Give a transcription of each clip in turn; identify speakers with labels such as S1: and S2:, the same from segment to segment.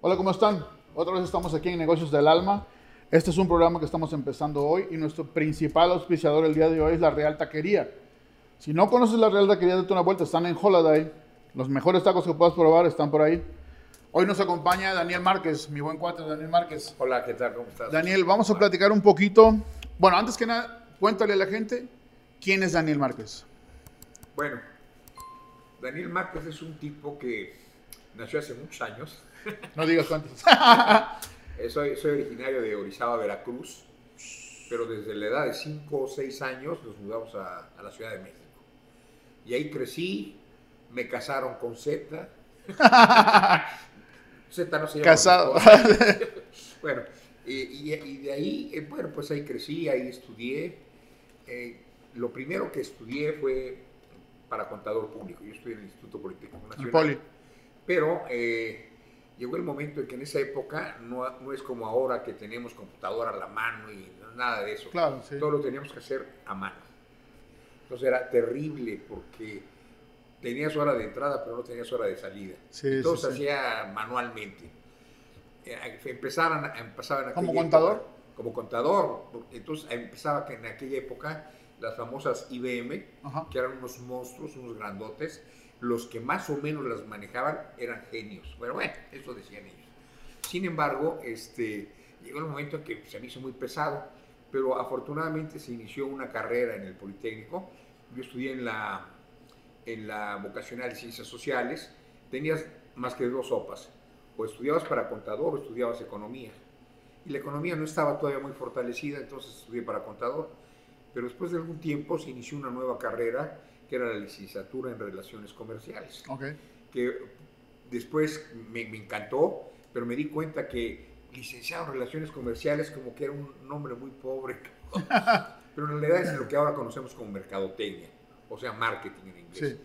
S1: Hola, ¿cómo están? Otra vez estamos aquí en Negocios del Alma. Este es un programa que estamos empezando hoy y nuestro principal auspiciador el día de hoy es la Real Taquería. Si no conoces la Real Taquería, date una vuelta. Están en Holiday. Los mejores tacos que puedas probar están por ahí. Hoy nos acompaña Daniel Márquez, mi buen cuate Daniel Márquez.
S2: Hola, ¿qué tal? ¿Cómo estás?
S1: Daniel, vamos a platicar un poquito. Bueno, antes que nada, cuéntale a la gente quién es Daniel Márquez.
S2: Bueno, Daniel Márquez es un tipo que nació hace muchos años.
S1: No digas cuántos.
S2: Eh, soy, soy originario de Orizaba, Veracruz, pero desde la edad de 5 o 6 años nos mudamos a, a la Ciudad de México. Y ahí crecí, me casaron con Z. Z no se llama.
S1: Casado.
S2: bueno, y, y- y de ahí, eh, bueno, pues ahí crecí, ahí estudié. Eh, lo primero que estudié fue para contador público. Yo estudié en el Instituto Politécnico
S1: El
S2: Nacional.
S1: poli.
S2: Pero eh, llegó el momento en que en esa época no, no es como ahora que tenemos computadora a la mano y nada de eso.
S1: Claro, sí.
S2: Todo lo teníamos que hacer a mano. Entonces era terrible porque tenías hora de entrada, pero no tenías hora de salida.
S1: Sí,
S2: todo
S1: sí,
S2: se hacía manualmente. Eh, Empezaron, empezaban en
S1: ¿Como contador?
S2: época- como contador. Entonces empezaba que en aquella época las famosas IBM,
S1: Ajá.
S2: que eran unos monstruos, unos grandotes, los que más o menos las manejaban eran genios. Bueno, bueno, eso decían ellos. Sin embargo, este, llegó el momento en que se me hizo muy pesado, pero afortunadamente se inició una carrera en el Politécnico. Yo estudié en la, en la vocacional de Ciencias Sociales. Tenías más que dos sopas. O estudiabas para contador o estudiabas economía. Y la economía no estaba todavía muy fortalecida, entonces estudié para contador. Pero después de algún tiempo se inició una nueva carrera, que era la licenciatura en Relaciones Comerciales
S1: Ok.
S2: que después me, me encantó, pero me di cuenta que licenciado en Relaciones Comerciales como que era un nombre muy pobre. pero en realidad es lo que ahora conocemos como mercadotecnia, o sea, marketing en inglés.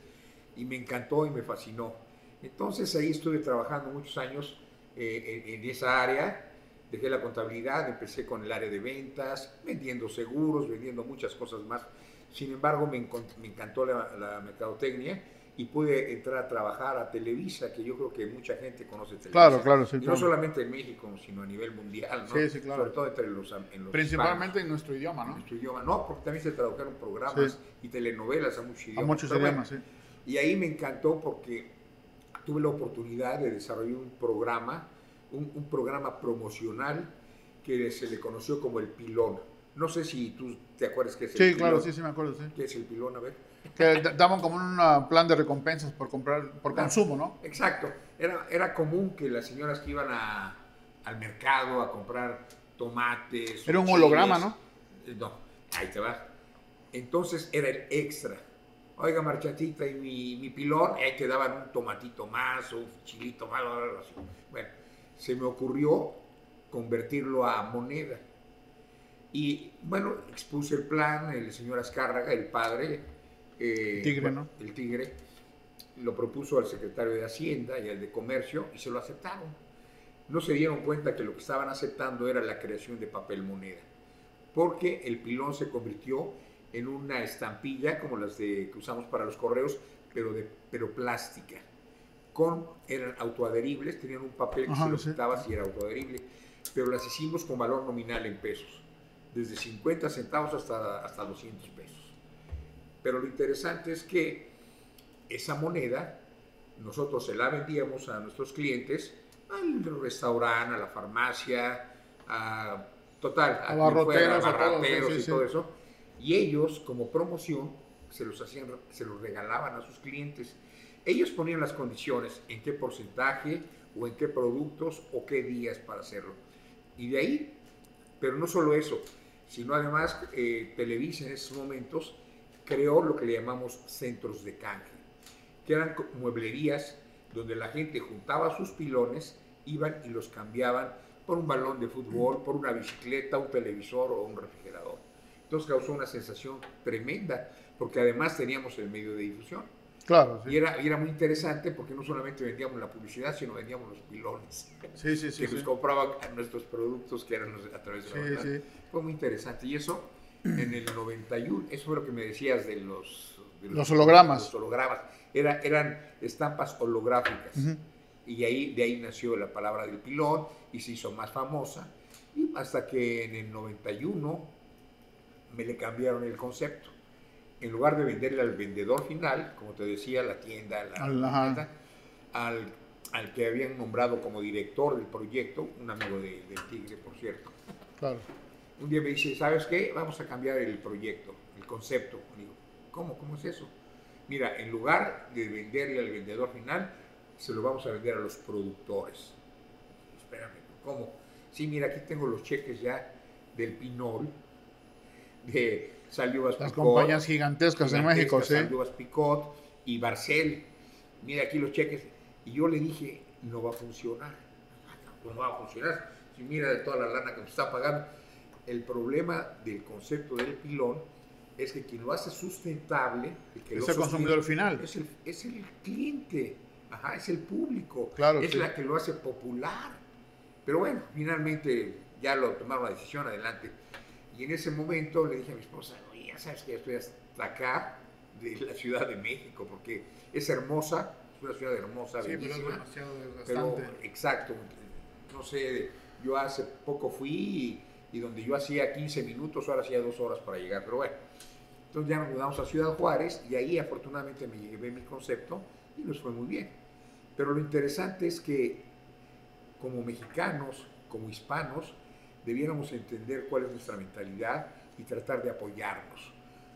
S1: Sí.
S2: Y me encantó y me fascinó. Entonces ahí estuve trabajando muchos años eh, en, en esa área. Dejé la contabilidad, empecé con el área de ventas, vendiendo seguros, vendiendo muchas cosas más. Sin embargo, me, me encantó la, la mercadotecnia y pude entrar a trabajar a Televisa, que yo creo que mucha gente conoce Televisa.
S1: Claro, claro, sí,
S2: Y no solamente en México, sino a nivel mundial, ¿no?
S1: Sí, sí, claro.
S2: Sobre todo entre los, en los
S1: Principalmente en nuestro idioma,
S2: en
S1: ¿no?
S2: nuestro idioma. No, porque también se tradujeron programas y telenovelas a muchos
S1: A
S2: idiomas.
S1: muchos
S2: Pero bueno,
S1: idiomas, sí.
S2: y ahí me encantó porque tuve la oportunidad de desarrollar un programa, un, un programa promocional que se le conoció como el pilón. No sé si tú te acuerdas qué es el
S1: Sí,
S2: pilón.
S1: claro, sí, sí me acuerdo, sí.
S2: ¿Qué es el pilón? A ver.
S1: Que daban como un uh, plan de recompensas por comprar, por consumo, ¿no?
S2: Exacto. Era, era común que las señoras que iban a- al mercado a comprar tomates.
S1: Era un holograma, ¿no?
S2: eh, No, ahí te va. Entonces era el extra. Oiga, marchatita, y mi, mi pilón, ahí te daban un tomatito más o un chilito más. Bueno, se me ocurrió convertirlo a moneda. Y bueno, expuse el plan, el señor Azcárraga, el padre. eh,
S1: Tigre,
S2: bueno,
S1: ¿no?
S2: El tigre lo propuso al secretario de Hacienda y al de Comercio y se lo aceptaron. No se dieron cuenta que lo que estaban aceptando era la creación de papel moneda, porque el pilón se convirtió en una estampilla como las de, que usamos para los correos, pero, de, pero plástica. Con, eran autoadheribles, tenían un papel que
S1: Ajá,
S2: se lo
S1: sí.
S2: y era autoadherible, pero las hicimos con valor nominal en pesos, desde 50 centavos hasta, hasta 200 pesos. Pero lo interesante es que esa moneda nosotros se la vendíamos a nuestros clientes, al restaurante, a la farmacia, a total, a, quien
S1: Abarroteros,
S2: fuera, abarroteros
S1: sí, sí,
S2: y
S1: sí.
S2: todo eso. Y ellos, como promoción, se los hacían, se los regalaban a sus clientes. Ellos ponían las condiciones, en qué porcentaje o en qué productos o qué días para hacerlo. Y de ahí, pero no solo eso, sino además eh, Televisa en esos momentos creó lo que le llamamos centros de canje, que eran mueblerías donde la gente juntaba sus pilones, iban y los cambiaban por un balón de fútbol, por una bicicleta, un televisor o un refrigerador. Entonces causó una sensación tremenda, porque además teníamos el medio de difusión.
S1: Claro,
S2: Y era, y era muy interesante porque no solamente vendíamos la publicidad, sino vendíamos los pilones
S1: Sí, sí, sí.
S2: que
S1: sí.
S2: nos compraban nuestros productos que eran a través de la
S1: Sí.
S2: Fue muy interesante. Y eso, en el 91, eso fue lo que me decías de los... de
S1: Los hologramas.
S2: Los hologramas. Era, eran estampas holográficas. Y ahí, de ahí nació la palabra del pilón y se hizo más famosa. Y hasta que en el 91 me le cambiaron el concepto. En lugar de venderle al vendedor final, como te decía, la tienda, la, tienda, al, al, que habían nombrado como director del proyecto, un amigo de, del Tigre, por cierto. Claro. Un día me dice, ¿sabes qué? Vamos a cambiar el proyecto, el concepto. Digo, ¿cómo? ¿Cómo es eso? Mira, en lugar de venderle al vendedor final, se lo vamos a vender a los productores. Espérame, ¿cómo? Sí, mira, aquí tengo los cheques ya del Pinol, de Saliubas
S1: Las compañías gigantescas, de México, sí.
S2: Saliubas Picot y Barcel. Mira aquí los cheques. Y yo le dije, no va a funcionar. No va a funcionar. Si mira de toda la lana que me está pagando. El problema del concepto del pilón es que quien lo hace sustentable,
S1: el que es el consumidor final.
S2: Es el, es el cliente, Ajá, es el público,
S1: claro,
S2: es la que lo hace popular. Pero bueno, finalmente ya lo tomaron la decisión adelante. Y en ese momento le dije a mi esposa, oye, ya sabes que ya estoy hasta acá de la Ciudad de México, porque es hermosa, es una ciudad hermosa,
S1: sí,
S2: bellísima.
S1: Pero es demasiado.
S2: Pero, exacto, no sé, yo hace poco fui y, y, donde yo hacía 15 minutos, ahora hacía dos horas para llegar, pero bueno. Entonces ya nos mudamos a Ciudad Juárez y ahí afortunadamente me llevé mi concepto y nos fue muy bien. Pero lo interesante es que como mexicanos, como hispanos, debiéramos entender cuál es nuestra mentalidad y tratar de apoyarnos.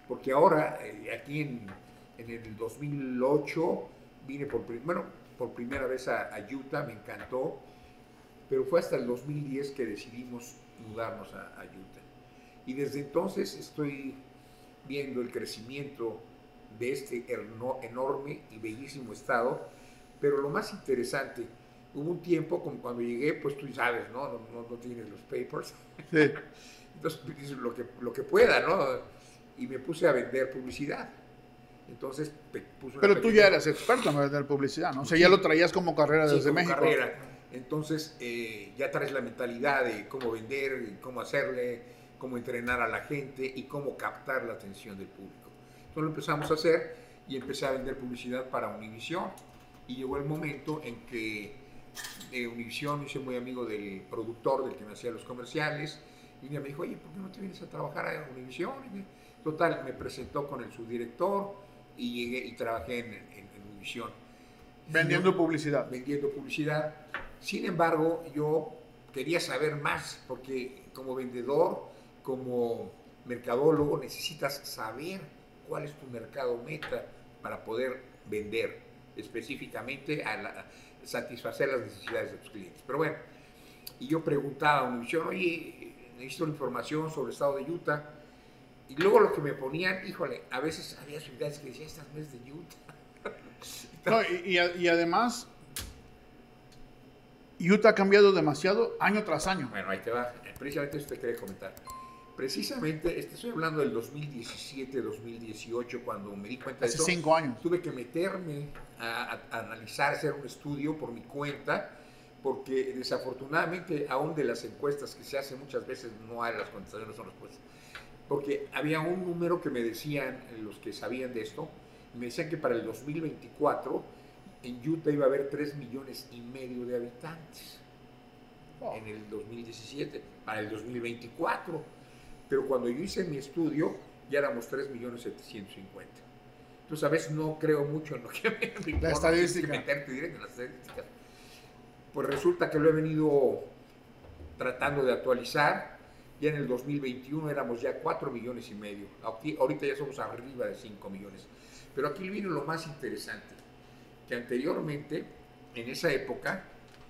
S2: Porque ahora, eh, aquí en, en, el 2008, vine por, bueno, por primera vez a, a, Utah, me encantó, pero fue hasta el 2010 que decidimos mudarnos a, a Utah. Y desde entonces estoy viendo el crecimiento de este enorme y bellísimo estado, pero lo más interesante, hubo un tiempo, como cuando llegué, pues tú sabes, ¿no? No, no, no tienes los papers. Sí. Entonces, pues, lo que, lo que pueda, ¿no? Y me puse a vender publicidad. Entonces,
S1: puse Pero tú ya eras experto en vender publicidad, ¿no? O sea, ya lo traías como carrera desde
S2: sí, como
S1: México.
S2: carrera. Entonces, eh, ya traes la mentalidad de cómo vender, cómo hacerle, cómo entrenar a la gente y cómo captar la atención del público. Entonces lo empezamos a hacer y empecé a vender publicidad para Univision. Y llegó el momento en que eh, Univision, yo soy muy amigo del productor, del que me hacía los comerciales, y me dijo, oye, ¿por qué no te vienes a trabajar a Univision? Total, me presentó con el subdirector y llegué y trabajé en, en, en Univision.
S1: Vendiendo yo, publicidad.
S2: Vendiendo publicidad. Sin embargo, yo quería saber más, porque como vendedor, como mercadólogo, necesitas saber cuál es tu mercado meta para poder vender específicamente a la, satisfacer las necesidades de tus clientes. Pero bueno, y yo preguntaba a Univision, oye, necesito información sobre el estado de Utah. Y luego lo que me ponían, híjole, a veces había ciudades que decían, estas no es de Utah.
S1: no, y, y, y, además, Utah ha cambiado demasiado año tras año.
S2: Bueno, ahí te va. Precisamente eso te quería comentar. Precisamente, este, estoy hablando del 2017, 2018, cuando me di cuenta
S1: Hace
S2: de eso.
S1: cinco años.
S2: Tuve que meterme a, a, a, analizar, hacer un estudio por mi cuenta, porque desafortunadamente, aún de las encuestas que se hacen muchas veces, no hay las contestaciones, son respuestas. Porque había un número que me decían, los que sabían de esto, me decían que para el 2024 en Utah iba a haber 3 millones y medio de habitantes. Oh. En el 2017, para el 2024 pero cuando yo hice mi estudio ya éramos 3 millones 750. Entonces a veces no creo mucho en lo que me,
S1: me la estadística.
S2: meterte directo en las estadísticas. Pues resulta que lo he venido tratando de actualizar. Ya en el 2021 éramos ya 4 millones y medio. Aquí, ahorita ya somos arriba de 5 millones. Pero aquí vino lo más interesante, que anteriormente, en esa época,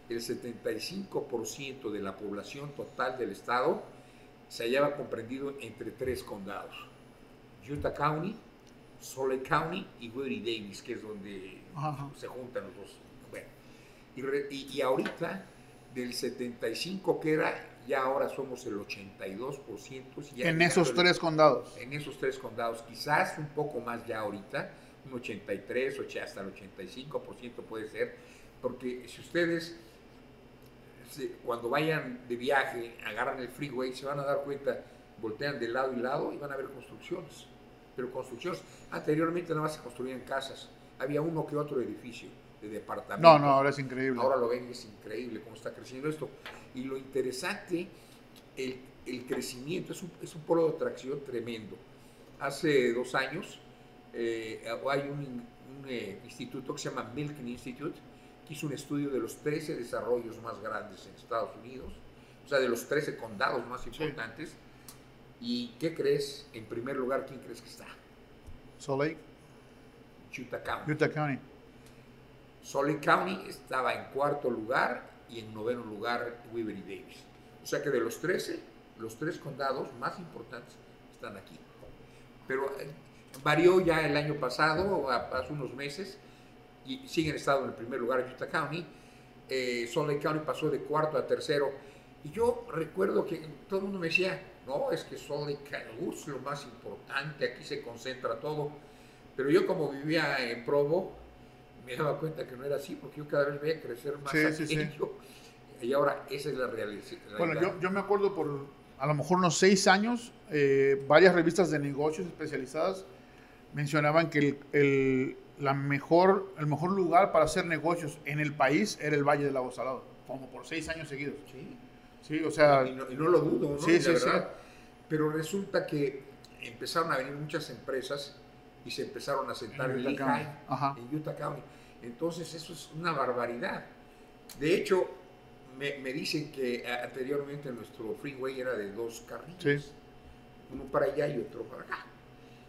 S2: el 75% de la población total del estado se hallaba comprendido entre tres condados, Utah County, Salt Lake County y Woody Davis, que es donde Ajá. se juntan los dos. Bueno, y, re, y, y, ahorita, del 75 que era, ya ahora somos el 82%. Ya
S1: en esos el, tres condados.
S2: En esos tres condados, quizás un poco más ya ahorita, un 83, hasta el 85% puede ser, porque si ustedes cuando vayan de viaje, agarran el freeway, se van a dar cuenta, voltean de lado y lado y van a ver construcciones. Pero construcciones, anteriormente nada más se construían casas, había uno que otro edificio. de departamentos.
S1: No, no, ahora es increíble.
S2: Ahora lo ven, es increíble cómo está creciendo esto. Y lo interesante, el, el crecimiento es un, es un polo de atracción tremendo. Hace dos años eh, hay un, un eh, instituto que se llama Milken Institute, que hizo un estudio de los 13 desarrollos más grandes en Estados Unidos, o sea, de los 13 condados más importantes. ¿Y qué crees? En primer lugar, ¿quién crees que está?
S1: Salt Lake,
S2: Utah County.
S1: Utah County.
S2: Salt Lake County estaba en cuarto lugar y en noveno lugar Weber y Davis. O sea que de los 13, los tres condados más importantes están aquí. Pero eh, varió ya el año pasado, hace unos meses, y siguen estando en el primer lugar Utah County. Eh, Salt Lake County pasó de cuarto a tercero. Y yo recuerdo que todo el mundo me decía, no, es que Salt Lake County es lo más importante, aquí se concentra todo. Pero yo como vivía en Provo, me daba cuenta que no era así, porque yo cada vez veía crecer más
S1: Sí, sí, sí.
S2: aquello. Y ahora esa es la reali- realidad.
S1: Bueno, yo, yo me acuerdo por a lo mejor unos seis años, eh, varias revistas de negocios especializadas mencionaban que el, el- la mejor, el mejor lugar para hacer negocios en el país era el Valle del Lago Salado, como por seis años seguidos.
S2: Sí.
S1: Sí, o sea,
S2: y, no, y no lo dudo, ¿no?
S1: Sí, sí,
S2: verdad. Pero resulta que empezaron a venir muchas empresas y se empezaron a sentar
S1: En
S2: en,
S1: Utah County.
S2: En Utah County. Entonces eso es una barbaridad. De hecho, me, me dicen que anteriormente nuestro freeway era de dos carriles.
S1: Sí.
S2: Uno para allá y otro para acá.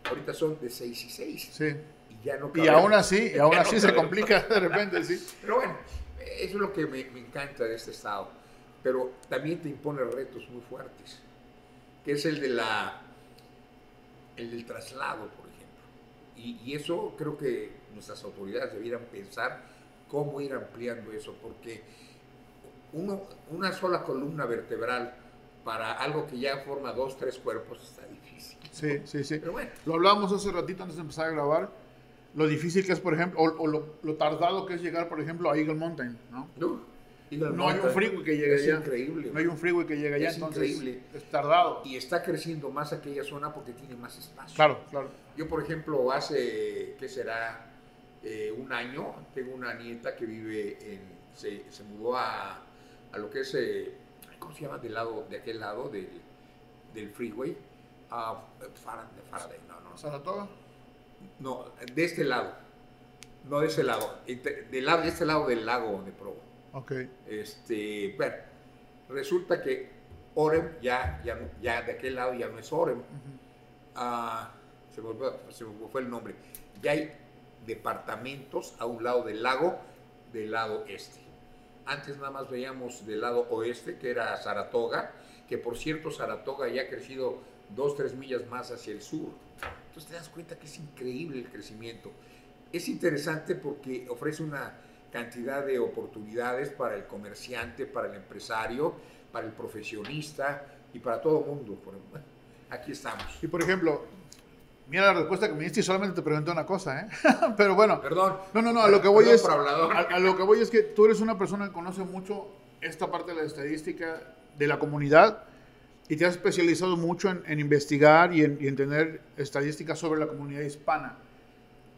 S2: Ahorita son de seis y seis.
S1: sí.
S2: Y ya no
S1: Y
S2: cabemos.
S1: aún así, y aún
S2: no
S1: así se
S2: cabemos.
S1: complica de repente, sí.
S2: Pero bueno, eso es lo que me, me encanta de este estado. Pero también te impone retos muy fuertes, que es el de la el del traslado, por ejemplo. Y, y eso creo que nuestras autoridades debieran pensar cómo ir ampliando eso, porque uno, una sola columna vertebral para algo que ya forma dos, tres cuerpos está difícil.
S1: Sí, sí, sí.
S2: Pero bueno,
S1: Lo hablábamos hace ratito antes de empezar a grabar, lo difícil que es, por ejemplo, o, o lo, lo tardado que es llegar, por ejemplo, a Eagle Mountain, ¿no?
S2: no, Eagle
S1: No hay un freeway que llegue
S2: es
S1: allá.
S2: increíble.
S1: No hay un freeway que llegue allá,
S2: Es
S1: entonces
S2: increíble.
S1: es tardado.
S2: y está creciendo más aquella zona porque tiene más espacio.
S1: Claro, claro.
S2: Yo, por ejemplo, hace, ¿qué será? Eh, un año, tengo una nieta que vive en, se, se mudó a, a lo que es, eh, ¿cómo se llama? Del lado, de aquel lado del, del freeway, a Faraday, Faraday, no, no,
S1: ¿Saratoga?
S2: No, de este lado, no de ese lado, del lado, de este lado del lago de Provo.
S1: Ok.
S2: Este, bueno, resulta que Orem ya, ya, ya de aquel lado ya no es Orem, Ah, se, me fue, se me fue el nombre. Ya hay departamentos a un lado del lago, del lado este. Antes nada más veíamos del lado oeste, que era Saratoga, que por cierto Saratoga ya ha crecido dos, tres millas más hacia el sur. Entonces te das cuenta que es increíble el crecimiento. Es interesante porque ofrece una cantidad de oportunidades para el comerciante, para el empresario, para el profesionista y para todo mundo. Aquí estamos.
S1: Y por ejemplo, mira la respuesta que me diste y solamente te pregunté una cosa, ¿eh? Pero bueno,
S2: Perdón.
S1: no, no, no, a lo que voy es, a, a lo que voy es que tú eres una persona que conoce mucho esta parte de la estadística de la comunidad y te has especializado mucho en, en investigar y en, y en tener estadísticas sobre la comunidad hispana.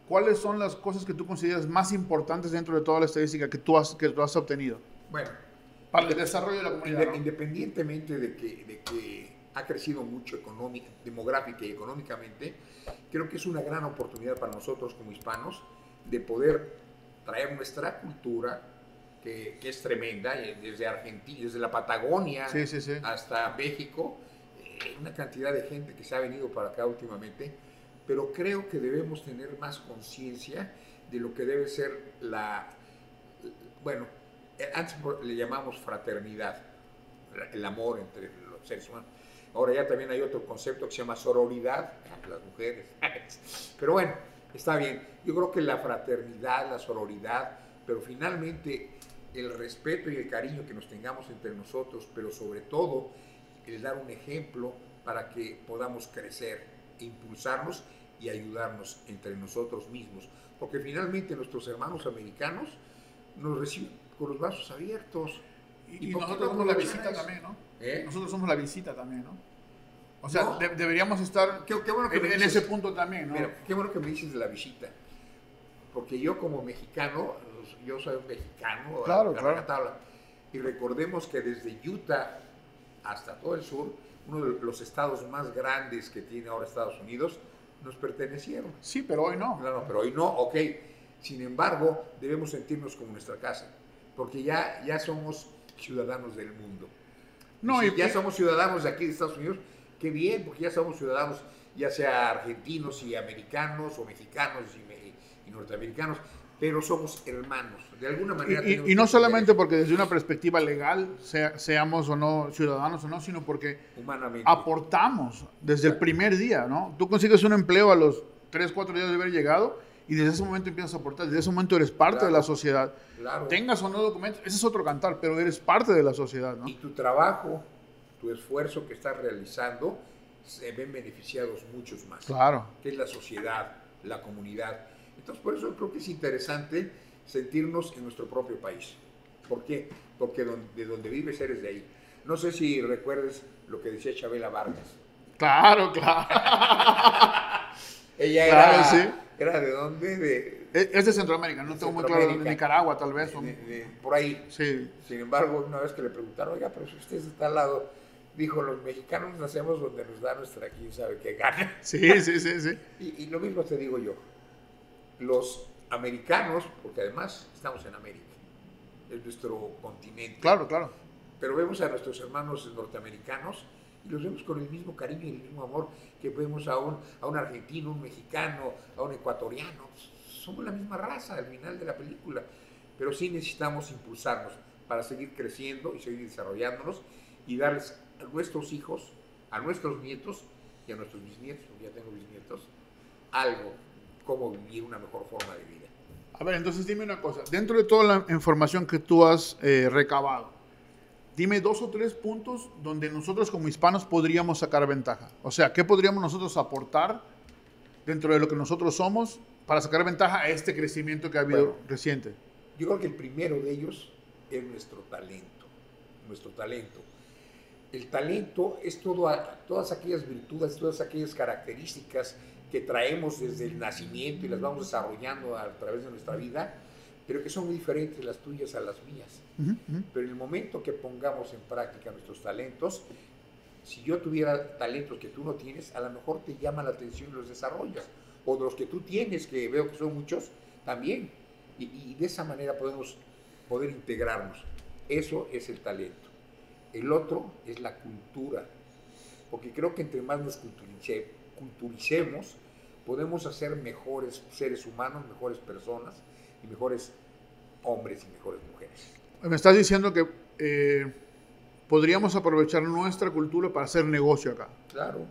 S1: ¿Cuáles son las cosas que tú consideras más importantes dentro de toda la estadística que tú has, que tú has obtenido
S2: Bueno,
S1: para el desarrollo de la comunidad?
S2: independientemente de que, de que ha crecido mucho económica, demográfica y económicamente, creo que es una gran oportunidad para nosotros como hispanos de poder traer nuestra cultura, que, que es tremenda, eh, desde Argentina, desde la Patagonia
S1: Sí, sí, sí.
S2: hasta México, eh, una cantidad de gente que se ha venido para acá últimamente, pero creo que debemos tener más conciencia de lo que debe ser la, bueno, eh, antes le llamamos fraternidad, el amor entre los seres humanos. Ahora ya también hay otro concepto que se llama sororidad, las mujeres. Pero bueno, está bien. Yo creo que la fraternidad, la sororidad, pero finalmente el respeto y el cariño que nos tengamos entre nosotros, pero sobre todo el dar un ejemplo para que podamos crecer, impulsarnos y ayudarnos entre nosotros mismos. Porque finalmente nuestros hermanos americanos nos reciben con los brazos abiertos.
S1: Y, y
S2: ¿por qué
S1: nosotros
S2: no
S1: somos la visita también, ¿no?
S2: ¿Eh?
S1: Nosotros somos la visita también, ¿no? O sea,
S2: No.
S1: de- deberíamos estar
S2: Qué, qué bueno que
S1: en, ese punto también, ¿no?
S2: Mira, qué bueno que me dices de la visita. Porque yo como mexicano, yo soy un mexicano,
S1: Claro,
S2: a
S1: claro.
S2: tabla. Y recordemos que desde Utah hasta todo el sur, uno de los estados más grandes que tiene ahora Estados Unidos, nos pertenecieron.
S1: Sí, pero hoy no.
S2: Claro, pero hoy no, ok. Sin embargo, debemos sentirnos como nuestra casa, porque ya, ya somos ciudadanos del mundo.
S1: No,
S2: Y
S1: y,
S2: si ya
S1: y-
S2: somos ciudadanos de aquí de Estados Unidos, qué bien, porque ya somos ciudadanos, ya sea argentinos y americanos, o mexicanos y, me- y norteamericanos, pero somos hermanos. De alguna
S1: y-
S2: manera.
S1: y-
S2: tenemos
S1: y no
S2: que
S1: solamente porque desde una perspectiva legal sea- seamos o no ciudadanos o no, sino porque
S2: humanamente.
S1: aportamos desde el primer día, ¿no? Tú consigues un empleo a los 3, 4 días de haber llegado y desde ese momento empiezas a aportar, desde ese momento eres parte
S2: Claro.
S1: de la sociedad.
S2: Claro.
S1: Tengas o no documentos, ese es otro cantar, pero eres parte de la sociedad, ¿no?
S2: Y tu trabajo, tu esfuerzo que estás realizando, se ven beneficiados muchos más.
S1: Claro.
S2: que es la sociedad, la comunidad. Entonces, por eso creo que es interesante sentirnos en nuestro propio país. ¿Por qué? Porque don- de donde vives eres de ahí. No sé si recuerdes lo que decía Chabela Vargas.
S1: Claro, claro.
S2: Ella
S1: Claro,
S2: era,
S1: sí.
S2: Era de dónde? De,
S1: Es de Centroamérica, no tengo muy claro, de. Nicaragua tal vez.
S2: de-
S1: o-
S2: de- por ahí.
S1: Sí,
S2: Sin embargo, una vez que le preguntaron, oiga, pero si usted está al lado, dijo, los mexicanos nacemos donde nos da nuestra, quién sabe qué gana.
S1: sí, sí, sí, sí.
S2: Y, y lo mismo te digo yo. Los americanos, porque además estamos en América, es nuestro continente.
S1: Claro, claro.
S2: Pero vemos a nuestros hermanos norteamericanos y los vemos con el mismo cariño y el mismo amor que vemos a un, a un argentino, un mexicano, a un ecuatoriano. Somos la misma raza al final de la película. Pero sí necesitamos impulsarnos para seguir creciendo y seguir desarrollándonos y darles a nuestros hijos, a nuestros nietos y a nuestros bisnietos, porque ya tengo bisnietos, algo, cómo vivir una mejor forma de vida.
S1: A ver, entonces dime una cosa. Dentro de toda la información que tú has eh, recabado, dime dos o tres puntos donde nosotros como hispanos podríamos sacar ventaja. O sea, ¿qué podríamos nosotros aportar dentro de lo que nosotros somos para sacar ventaja a este crecimiento que ha habido
S2: Bueno.
S1: reciente?
S2: Yo creo que el primero de ellos es nuestro talento, nuestro talento. El talento es todo, todas aquellas virtudes, todas aquellas características que traemos desde el nacimiento y las vamos desarrollando a través de nuestra vida, pero que son muy diferentes las tuyas a las mías. Pero en el momento que pongamos en práctica nuestros talentos, si yo tuviera talentos que tú no tienes, a lo mejor te llama la atención y los desarrollas. O de los que tú tienes, que veo que son muchos, también. Y, y de esa manera podemos poder integrarnos. Eso es el talento. El otro es la cultura. Porque creo que entre más nos culturice- culturicemos, podemos hacer mejores seres humanos, mejores personas y mejores hombres y mejores mujeres.
S1: Me estás diciendo que eh, podríamos aprovechar nuestra cultura para hacer negocio acá.
S2: Claro,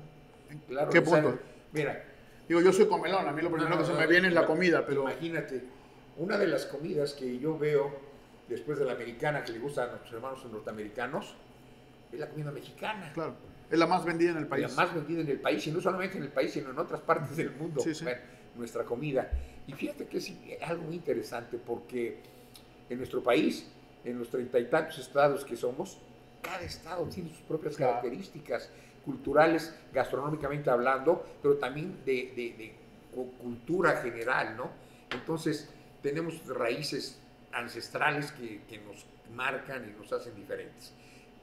S2: claro.
S1: ¿Qué
S2: sea,
S1: punto?
S2: mira,
S1: Digo, yo soy comelón, a mí lo primero
S2: no,
S1: que se me viene es la comida, pero...
S2: Imagínate, una de las comidas que yo veo después de la americana que le gusta a nuestros hermanos norteamericanos es la comida mexicana.
S1: Claro, es la más vendida en el país.
S2: La más vendida en el país, y no solamente en el país, sino en otras partes del mundo.
S1: Sí, sí.
S2: Bueno, nuestra comida. Y fíjate que es algo muy interesante porque en nuestro país, en los treinta y tantos estados que somos, cada estado tiene sus propias
S1: Claro.
S2: características culturales, gastronómicamente hablando, pero también de, de- de cu- cultura general, ¿no? Entonces, tenemos raíces ancestrales que, que nos marcan y nos hacen diferentes.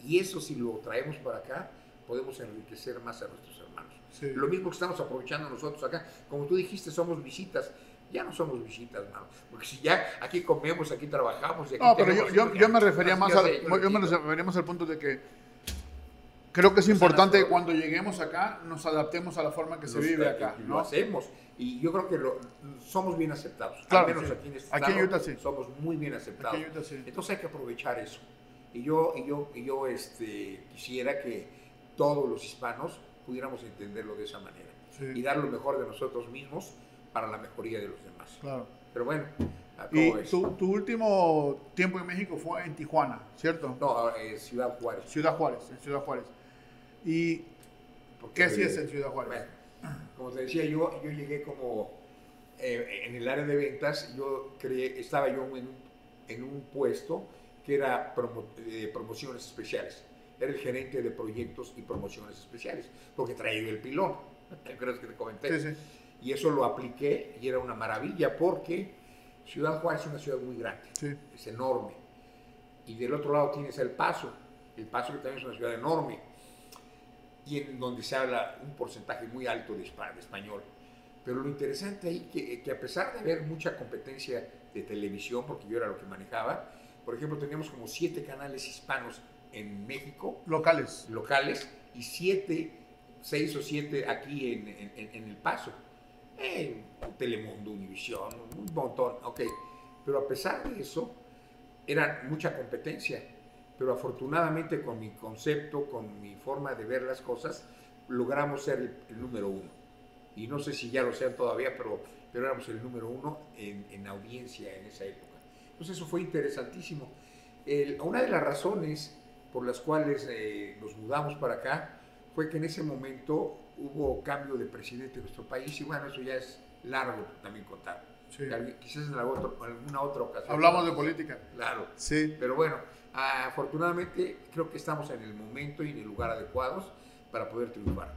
S2: Y eso si lo traemos para acá, podemos enriquecer más a nuestros hermanos.
S1: Sí.
S2: Lo mismo que estamos aprovechando nosotros acá. Como tú dijiste, somos visitas. Ya no somos visitas, mano. Porque si ya aquí comemos, aquí trabajamos. Y aquí
S1: No, pero yo, yo, yo me refería más al,
S2: yo lo
S1: me refería más al punto de que creo que es importante que cuando lleguemos acá nos adaptemos a la forma que se vive acá,
S2: Lo
S1: ¿no?
S2: hacemos. Y yo creo que lo- somos bien aceptados.
S1: Claro,
S2: Al menos
S1: sí.
S2: aquí en este
S1: Aquí
S2: estado
S1: Utah sí.
S2: somos muy bien aceptados.
S1: Utah sí.
S2: Entonces hay que aprovechar eso. Y yo, y yo, y yo este, quisiera que todos los hispanos pudiéramos entenderlo de esa manera. Y dar lo mejor de nosotros mismos para la mejoría de los demás.
S1: Claro.
S2: Pero bueno,
S1: Y
S2: ¿cómo ves?
S1: tu, tu último tiempo en México fue en Tijuana, ¿cierto?
S2: No, eh, Ciudad Juárez.
S1: Ciudad Juárez, en Ciudad Juárez. ¿Y
S2: Porque,
S1: qué hacías en Ciudad Juárez?
S2: Bueno, como te decía, yo, yo llegué como eh, en el área de ventas, yo creé, estaba yo en, un- en un puesto que era promo- eh, promociones especiales. Era el gerente de proyectos y promociones especiales, porque traía el pilón. ¿Te acuerdas que te comenté?
S1: Sí, sí.
S2: Y eso lo apliqué y era una maravilla porque Ciudad Juárez es una ciudad muy grande,
S1: Sí.
S2: es enorme. Y del otro lado tienes El Paso, El Paso que también es una ciudad enorme, y en donde se habla un porcentaje muy alto de, espa- de español. Pero lo interesante ahí que, que a pesar de haber mucha competencia de televisión, porque yo era lo que manejaba, por ejemplo, teníamos como siete canales hispanos en México,
S1: Locales.
S2: locales, y siete, seis o siete aquí en- en- en El Paso. Eh, Telemundo, Univisión, un montón, ok. Pero a pesar de eso, era mucha competencia. Pero afortunadamente con mi concepto, con mi forma de ver las cosas, logramos ser el, el número uno. Y no sé si ya lo sean todavía, pero, pero éramos el número uno en, en audiencia en esa época. Entonces eso fue interesantísimo. El- una de las razones por las cuales eh, nos mudamos para acá fue que en ese momento hubo cambio de presidente en nuestro país y bueno, eso ya es largo también contar.
S1: Sí.
S2: Quizás en alguna otra ocasión.
S1: Hablamos de política.
S2: Claro.
S1: Sí.
S2: Pero bueno, afortunadamente creo que estamos en el momento y en el lugar adecuados para poder triunfar.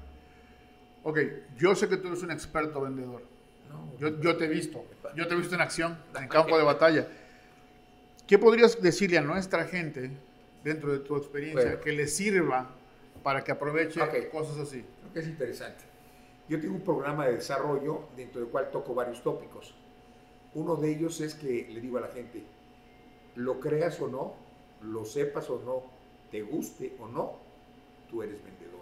S1: Ok, yo sé que tú eres un experto vendedor.
S2: ¿no?
S1: Yo, yo te he visto. Yo te he visto en acción, en campo de batalla. ¿Qué podrías decirle a nuestra gente, dentro de tu experiencia,
S2: Bueno.
S1: que le sirva para que aproveche
S2: Ok.
S1: cosas así?
S2: Creo que es interesante. Yo tengo un programa de desarrollo dentro del cual toco varios tópicos. Uno de ellos es que le digo a la gente, lo creas o no, lo sepas o no, te guste o no, tú eres vendedor.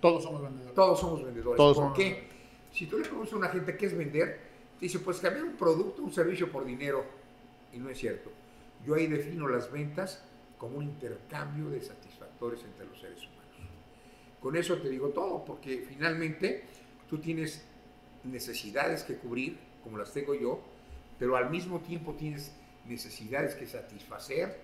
S1: Todos somos vendedores.
S2: Todos somos vendedores.
S1: Todos
S2: ¿Por
S1: somos
S2: qué? Si tú le preguntas a una gente qué es vender, te dice, pues cambiar un producto, un servicio por dinero. Y no es cierto. Yo ahí defino las ventas como un intercambio de satisfactores entre los seres humanos. Con eso te digo todo, porque finalmente tú tienes necesidades que cubrir, como las tengo yo, pero al mismo tiempo tienes necesidades que satisfacer,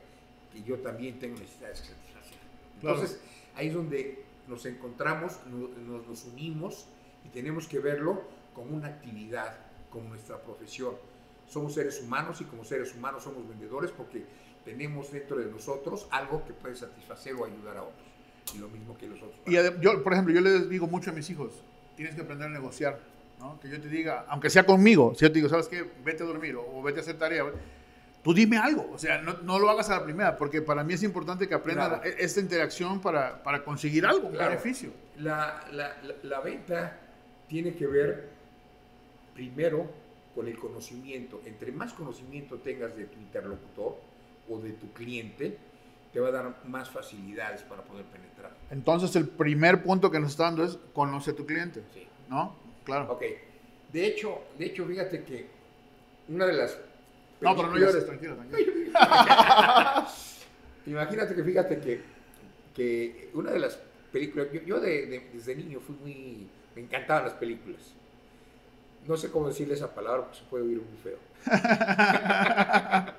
S2: que yo también tengo necesidades que satisfacer.
S1: Claro.
S2: Entonces, ahí es donde nos encontramos, no- nos, nos unimos y tenemos que verlo como una actividad, como nuestra profesión. Somos seres humanos y como seres humanos somos vendedores porque tenemos dentro de nosotros algo que puede satisfacer o ayudar a otros. Y lo mismo que los otros.
S1: Y yo, por ejemplo, yo les digo mucho a mis hijos, tienes que aprender a negociar, ¿no? Que yo te diga, aunque sea conmigo, si yo te digo, ¿sabes qué? Vete a dormir o, o vete a hacer tarea, tú dime algo, o sea, no, no lo hagas a la primera, porque para mí es importante que aprendan
S2: Claro.
S1: e- esta interacción para, para conseguir algo, un
S2: Claro.
S1: beneficio.
S2: La, la- la- la venta tiene que ver primero con el conocimiento. Entre más conocimiento tengas de tu interlocutor o de tu cliente, te va a dar más facilidades para poder penetrar.
S1: Entonces, el primer punto que nos está dando es conoce a tu cliente,
S2: Sí.
S1: ¿no? Claro.
S2: Ok. De hecho, de hecho, fíjate que una de las...
S1: No, pero no llores, tranquilo, tranquilo.
S2: Imagínate que fíjate que, que una de las películas, yo, yo de- de- desde niño fui muy, me encantaban las películas. No sé cómo decirle esa palabra porque se puede oír muy feo.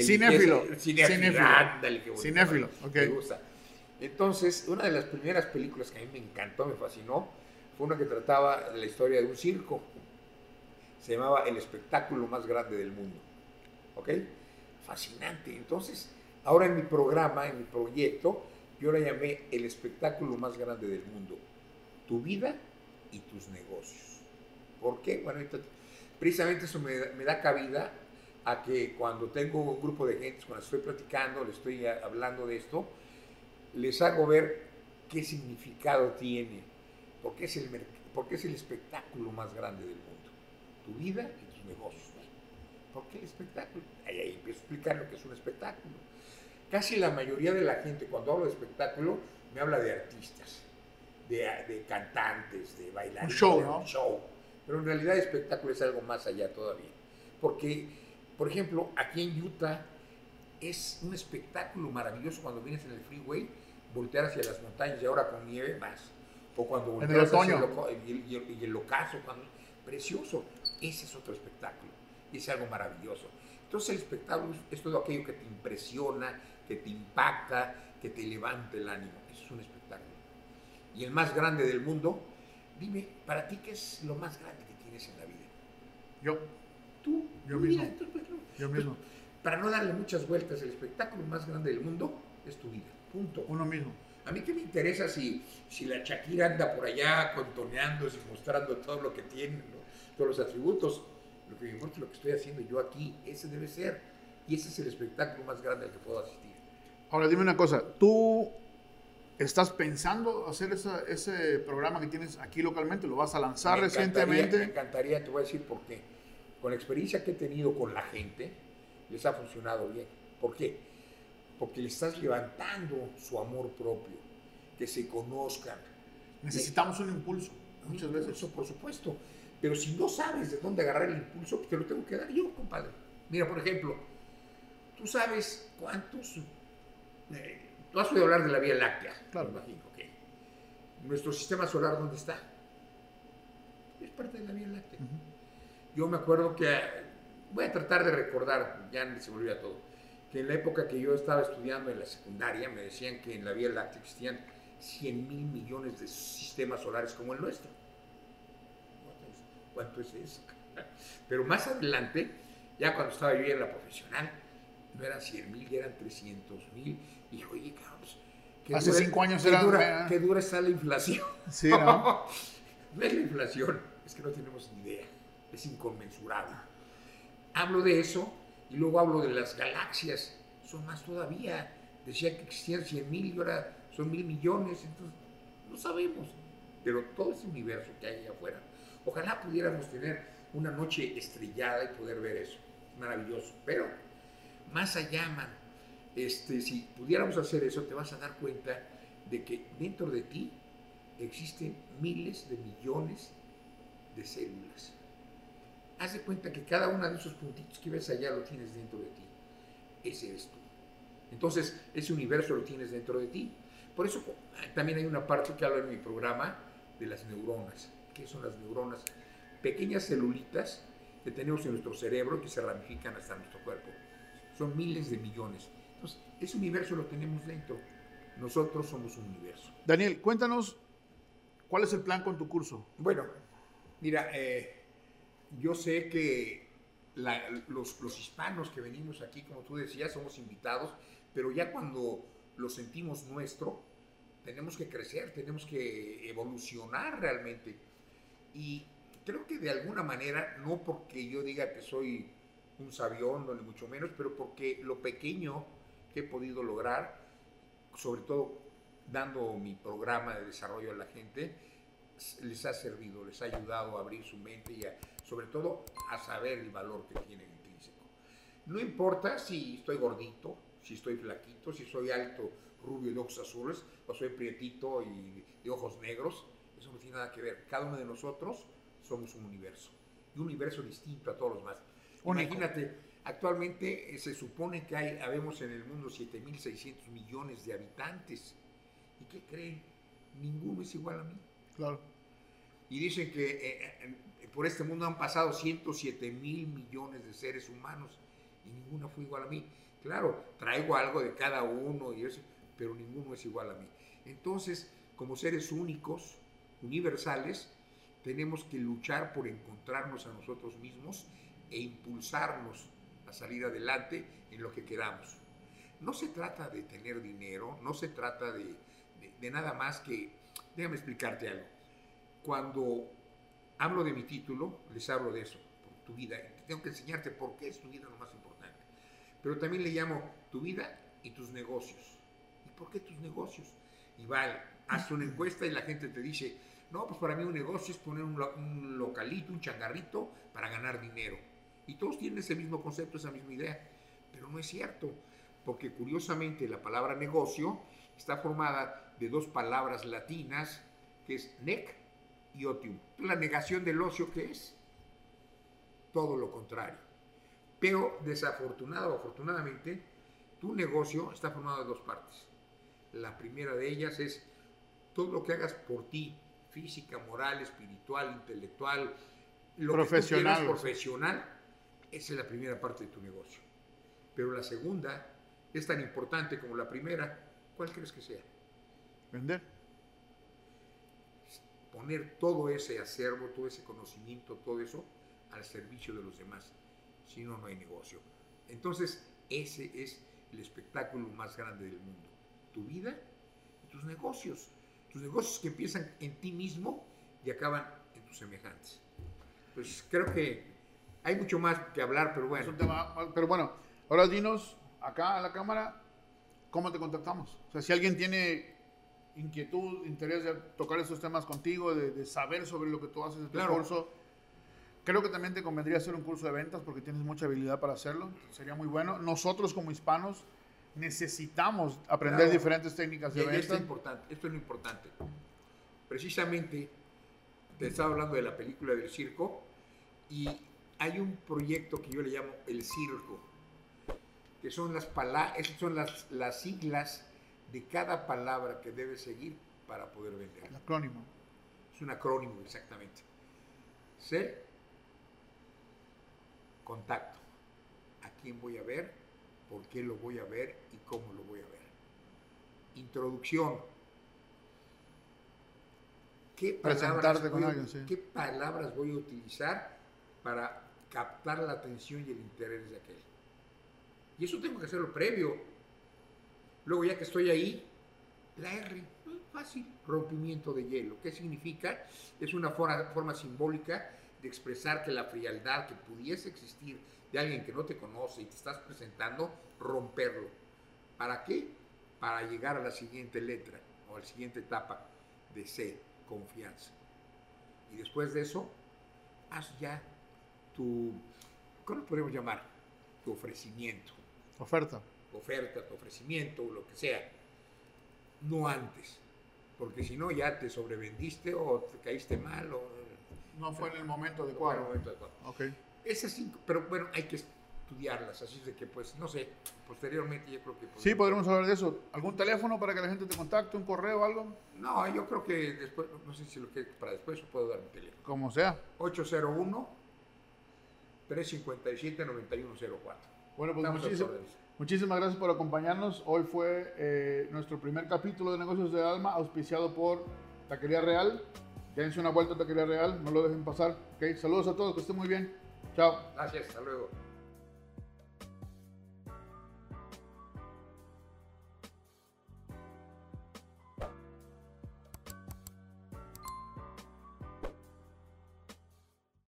S1: Cinéfilo.
S2: Cinéfilo.
S1: Cinéfilo.
S2: ándale, qué bonita
S1: Cinéfilo, ok.
S2: Me gusta. Entonces, una de las primeras películas que a mí me encantó, me fascinó, fue una que trataba la historia de un circo. Se llamaba El espectáculo más grande del mundo. ¿Ok? Fascinante. Entonces, ahora en mi programa, en mi proyecto, yo la llamé El espectáculo más grande del mundo. Tu vida y tus negocios. ¿Por qué? Bueno, precisamente eso me, da- me da cabida a que cuando tengo un grupo de gente, cuando estoy platicando, le estoy hablando de esto, les hago ver qué significado tiene, porque es el, porque es el espectáculo más grande del mundo. Tu vida y tus negocios. ¿Por qué el espectáculo? Ahí, ahí empiezo a explicar lo que es un espectáculo. Casi la mayoría de la gente, cuando hablo de espectáculo, me habla de artistas, de, de cantantes, de bailarines.
S1: Un show,
S2: de
S1: ¿no?
S2: un show. Pero en realidad el espectáculo es algo más allá todavía. Porque, por ejemplo, aquí en Utah es un espectáculo maravilloso cuando vienes en el freeway, voltear hacia las montañas y ahora con nieve más. O cuando volteas hacia el oco- y el, y el- y el ocaso, cuando, precioso. Ese es otro espectáculo. Y es algo maravilloso. Entonces el espectáculo es- es todo aquello que te impresiona, que te impacta, que te levanta el ánimo. Eso es un espectáculo. Y el más grande del mundo, dime, para ti, ¿qué es lo más grande que tienes en la vida?
S1: Yo,
S2: Tú,
S1: Yo mismo.
S2: tu-
S1: yo mismo,
S2: Para no darle muchas vueltas, el espectáculo más grande del mundo es tu vida. Punto.
S1: uno mismo.
S2: A mí qué me interesa si, si la Shakira anda por allá contoneándose y mostrando todo lo que tiene, ¿no? todos los atributos. lo que me importa es lo que estoy haciendo yo aquí, ese debe ser. Y ese es el espectáculo más grande al que puedo asistir.
S1: Ahora dime una cosa, ¿tú estás pensando hacer ese programa que tienes aquí localmente? ¿Lo vas a lanzar recientemente?
S2: Me encantaría, te voy a decir por qué. Con la experiencia que he tenido con la gente, les ha funcionado bien. ¿Por qué? Porque le estás levantando su amor propio, que se conozcan.
S1: Necesitamos un impulso, muchas veces.
S2: Eso, por supuesto. Pero si no sabes de dónde agarrar el impulso, pues te lo tengo que dar yo, compadre. Mira, por ejemplo, tú sabes cuántos... Eh, has oído hablar de la Vía Láctea, claro. me imagino. que ¿Nuestro sistema solar dónde está? Es parte de la Vía Láctea. Yo me acuerdo que voy a tratar de recordar, ya se me olvida todo, que en la época que yo estaba estudiando en la secundaria me decían que en la Vía Láctea existían 100 mil millones de sistemas solares como el nuestro. ¿Cuánto es eso? Pero más adelante, ya cuando estaba yo en la profesional, no eran 100 mil, eran 300 mil. Y oye,
S1: cabrón, Hace cinco años
S2: qué
S1: era...
S2: Dura, qué dura está la inflación.
S1: Sí, ¿no?
S2: no es la inflación, es que no tenemos ni idea. Es inconmensurable hablo de eso y luego hablo de las galaxias, son más todavía. Decía que existían 100 mil y ahora son mil millones, entonces no sabemos. Pero todo ese universo que hay allá afuera, ojalá pudiéramos tener una noche estrellada y poder ver eso. Maravilloso. Pero más allá, man, este, si pudiéramos hacer eso, te vas a dar cuenta de que dentro de ti existen miles de millones de células haz de cuenta que cada uno de esos puntitos que ves allá lo tienes dentro de ti. Ese eres tú. Entonces, ese universo lo tienes dentro de ti. Por eso también hay una parte que hablo en mi programa de las neuronas. ¿Qué son las neuronas? Pequeñas celulitas que tenemos en nuestro cerebro que se ramifican hasta nuestro cuerpo. Son miles de millones. Entonces, ese universo lo tenemos dentro. Nosotros somos un universo.
S1: Daniel, cuéntanos, ¿cuál es el plan con tu curso?
S2: Bueno, mira, eh, yo sé que los, hispanos que venimos aquí, como tú decías, somos invitados, pero ya cuando lo sentimos nuestro, tenemos que crecer, tenemos que evolucionar realmente. Y creo que de alguna manera, no porque yo diga que soy un sabión, ni mucho menos, pero porque lo pequeño que he podido lograr, sobre todo dando mi programa de desarrollo a la gente, les ha servido, les ha ayudado a abrir su mente y a, sobre todo a saber el valor que tiene el intrínseco. No importa si estoy gordito, si estoy flaquito, si soy alto, rubio de ojos azules, o soy prietito y de ojos negros, eso no tiene nada que ver. Cada uno de nosotros somos un universo, y un universo distinto a todos los demás. Imagínate, actualmente eh, se supone que hay, habemos en el mundo 7.600 millones de habitantes. ¿Y qué creen? Ninguno es igual a mí.
S1: Claro.
S2: Y dicen que eh, por este mundo han pasado 107 mil millones de seres humanos y ninguno fue igual a mí. Claro, traigo algo de cada uno, y eso, pero ninguno es igual a mí. Entonces, como seres únicos, universales, tenemos que luchar por encontrarnos a nosotros mismos e impulsarnos a salir adelante en lo que queramos. No se trata de tener dinero, no se trata de, de nada más que, déjame explicarte algo. Cuando hablo de mi título, les hablo de eso, por tu vida. Tengo que enseñarte por qué es tu vida lo más importante. Pero también le llamo tu vida y tus negocios. ¿Y por qué tus negocios? Y va, haz una encuesta y la gente te dice, no, pues para mí un negocio es poner un, localito, un changarrito para ganar dinero. Y todos tienen ese mismo concepto, esa misma idea. Pero no es cierto, porque curiosamente la palabra negocio está formada de dos palabras latinas, que es nec y otium. La negación del ocio, ¿qué es? Todo lo contrario. Pero desafortunado o afortunadamente, tu negocio está formado de dos partes. La primera de ellas es todo lo que hagas por ti, física, moral, espiritual, intelectual, lo
S1: profesional.
S2: Que profesional, esa es la primera parte de tu negocio. Pero la segunda es tan importante como la primera, ¿cuál crees que sea?
S1: Vender
S2: poner todo ese acervo, todo ese conocimiento, todo eso al servicio de los demás. Si no, no hay negocio. Entonces, ese es el espectáculo más grande del mundo. Tu vida y tus negocios. Tus negocios que empiezan en ti mismo y acaban en tus semejantes. Pues creo que Hay mucho más que hablar, pero bueno.
S1: tema, pero bueno, ahora dinos acá a la cámara cómo te contactamos. O sea, si alguien tiene inquietud, interés de tocar estos temas contigo, de, de saber sobre lo que tú haces en tu
S2: Claro.
S1: curso, creo que también te convendría hacer un curso de ventas porque tienes mucha habilidad para hacerlo. Sería muy bueno. Nosotros como hispanos necesitamos aprender
S2: Claro.
S1: diferentes técnicas de
S2: esto, es importante, esto es lo importante. Precisamente, te estaba hablando de la película del circo y hay un proyecto que yo le llamo el circo, que son las, pala esas son las, las siglas de cada palabra que debes seguir para poder vender.
S1: El acrónimo.
S2: Es un acrónimo exactamente. C, contacto. ¿A quién voy a ver? ¿Por qué lo voy a ver? ¿Y cómo lo voy a ver? Introducción. ¿Qué palabras, voy a,
S1: alguien, sí.
S2: ¿Qué palabras voy a utilizar para captar la atención y el interés de aquel? Y eso tengo que hacerlo previo. Luego ya que estoy ahí, la R, fácil, rompimiento de hielo. ¿Qué significa? Es una forma, forma simbólica de expresar que la frialdad que pudiese existir de alguien que no te conoce y te estás presentando, romperlo. ¿Para qué? Para llegar a la siguiente letra o a la siguiente etapa de C, confianza. Y después de eso, haz ya tu, ¿cómo lo podemos llamar? Tu ofrecimiento
S1: Oferta.
S2: oferta, tu ofrecimiento o lo que sea, no antes, porque si no ya te sobrevendiste o te caíste mal o
S1: No fue en el momento
S2: o en el
S1: adecuado.
S2: momento adecuado.
S1: Ok.
S2: Esas cinco, pero bueno, hay que estudiarlas, así es de que pues, no sé, posteriormente yo creo que...
S1: Sí, podremos hablar de eso. ¿Algún teléfono para que la gente te contacte? ¿Un correo o algo?
S2: No, yo creo que después, no sé si lo que para después puedo dar mi teléfono.
S1: Como sea.
S2: 801 357 9104.
S1: Bueno, pues muchísimas, gracias por acompañarnos. Hoy fue eh, nuestro primer capítulo de Negocios del Alma, auspiciado por Taquería Real. Dense una vuelta a Taquería Real, no lo dejen pasar. Ok, Saludos a todos, que estén muy bien. Chao.
S2: Gracias, hasta luego.